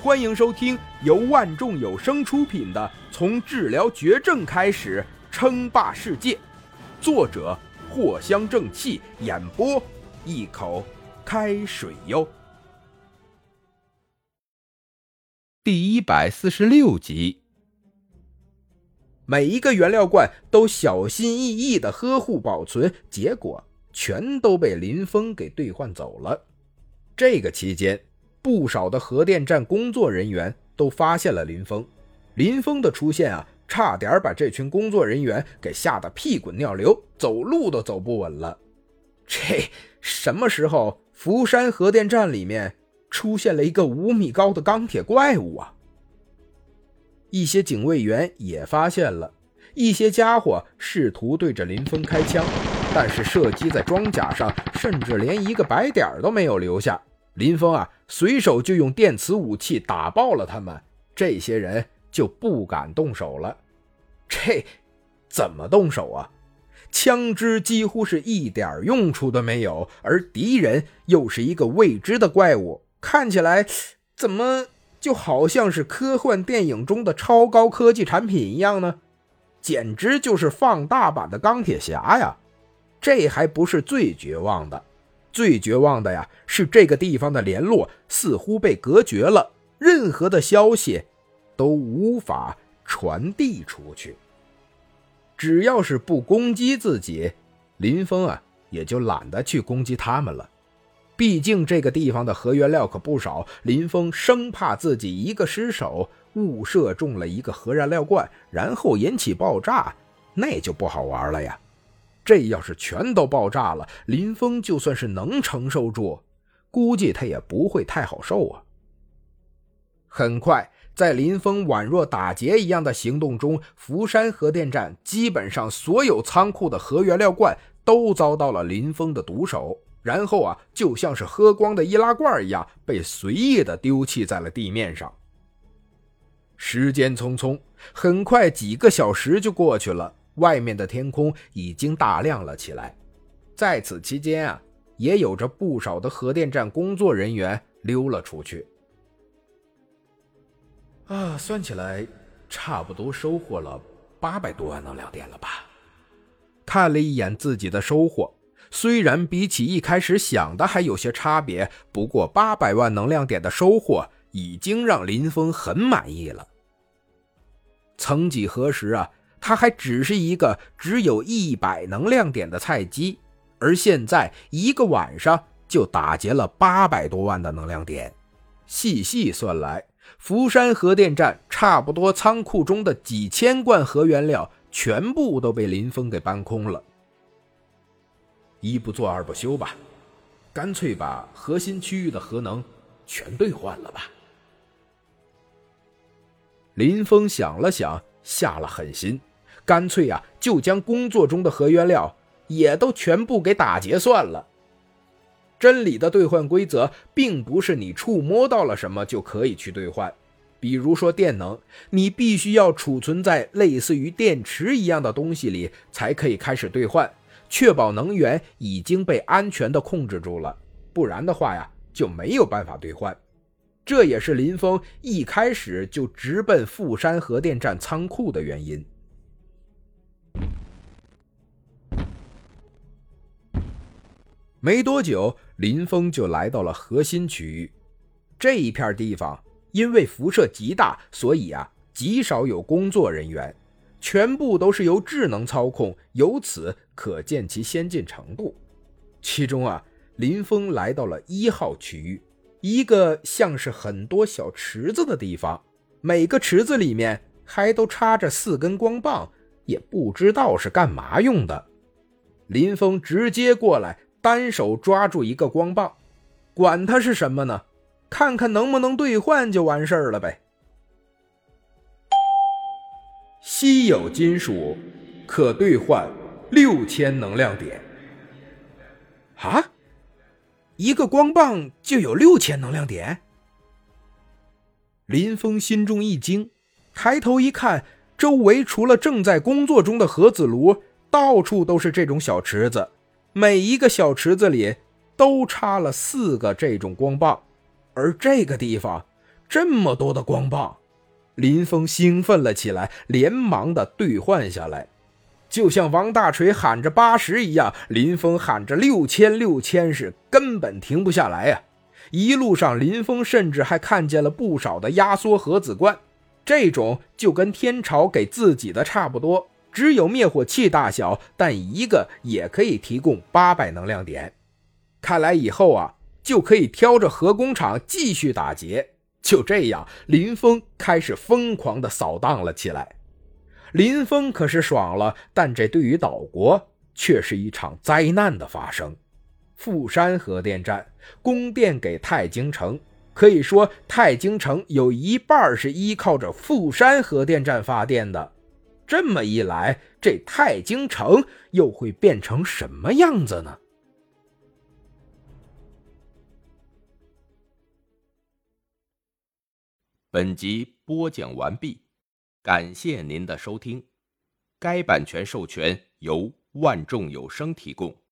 欢迎收听由万众有声出品的《从治疗绝症开始称霸世界》，作者藿香正气，演播一口开水哟。第一百四十六集，每一个原料罐都小心翼翼的呵护保存，结果全都被林峰给兑换走了。这个期间。不少的核电站工作人员都发现了林峰，林峰的出现啊，差点把这群工作人员给吓得屁滚尿流，走路都走不稳了。这什么时候福山核电站里面出现了一个五米高的钢铁怪物啊？一些警卫员也发现了，一些家伙试图对着林峰开枪，但是射击在装甲上，甚至连一个白点都没有留下。林峰啊，随手就用电磁武器打爆了他们，这些人就不敢动手了。这怎么动手啊？枪支几乎是一点用处都没有，而敌人又是一个未知的怪物，看起来怎么就好像是科幻电影中的超高科技产品一样呢？简直就是放大版的钢铁侠呀！这还不是最绝望的。最绝望的呀，是这个地方的联络似乎被隔绝了，任何的消息都无法传递出去。只要是不攻击自己，林峰啊也就懒得去攻击他们了。毕竟这个地方的核原料可不少，林峰生怕自己一个失手误射中了一个核燃料罐，然后引起爆炸，那就不好玩了呀。这要是全都爆炸了，林峰就算是能承受住，估计他也不会太好受啊。很快，在林峰宛若打劫一样的行动中，福山核电站基本上所有仓库的核原料罐都遭到了林峰的毒手，然后啊，就像是喝光的易拉罐一样，被随意的丢弃在了地面上。时间匆匆，很快几个小时就过去了。外面的天空已经大亮了起来，在此期间啊，也有着不少的核电站工作人员溜了出去。啊，算起来，差不多收获了八百多万能量点了吧？看了一眼自己的收获，虽然比起一开始想的还有些差别，不过八百万能量点的收获已经让林峰很满意了。曾几何时啊！他还只是一个只有一百能量点的菜鸡，而现在一个晚上就打劫了八百多万的能量点。细细算来，福山核电站差不多仓库中的几千罐核原料全部都被林峰给搬空了。一不做二不休吧，干脆把核心区域的核能全兑换了吧。林峰想了想，下了狠心。干脆呀，就将工作中的核原料也都全部给打劫算了。真理的兑换规则并不是你触摸到了什么就可以去兑换，比如说电能，你必须要储存在类似于电池一样的东西里才可以开始兑换，确保能源已经被安全的控制住了，不然的话呀就没有办法兑换。这也是林峰一开始就直奔富山核电站仓库的原因。没多久，林峰就来到了核心区域。这一片地方因为辐射极大，所以啊，极少有工作人员，全部都是由智能操控，由此可见其先进程度。其中啊，林峰来到了一号区域，一个像是很多小池子的地方，每个池子里面还都插着四根光棒，也不知道是干嘛用的。林峰直接过来。单手抓住一个光棒，管它是什么呢？看看能不能兑换就完事儿了呗。稀有金属可兑换六千能量点。啊，一个光棒就有六千能量点？林峰心中一惊，抬头一看，周围除了正在工作中的核子炉，到处都是这种小池子。每一个小池子里都插了四个这种光棒，而这个地方这么多的光棒！林峰兴奋了起来，连忙的兑换下来，就像王大锤喊着八十一样，林峰喊着六千六千，是根本停不下来呀！一路上，林峰甚至还看见了不少的压缩核子罐，这种就跟天朝给自己的差不多，只有灭火器大小，但一个也可以提供八百能量点。看来以后啊，就可以挑着核工厂继续打劫。就这样，林峰开始疯狂的扫荡了起来。林峰可是爽了，但这对于岛国却是一场灾难的发生。富山核电站供电给太京城，可以说太京城有一半是依靠着富山核电站发电的。这么一来，这太京城又会变成什么样子呢？本集播讲完毕，感谢您的收听。该版权授权由万众有声提供。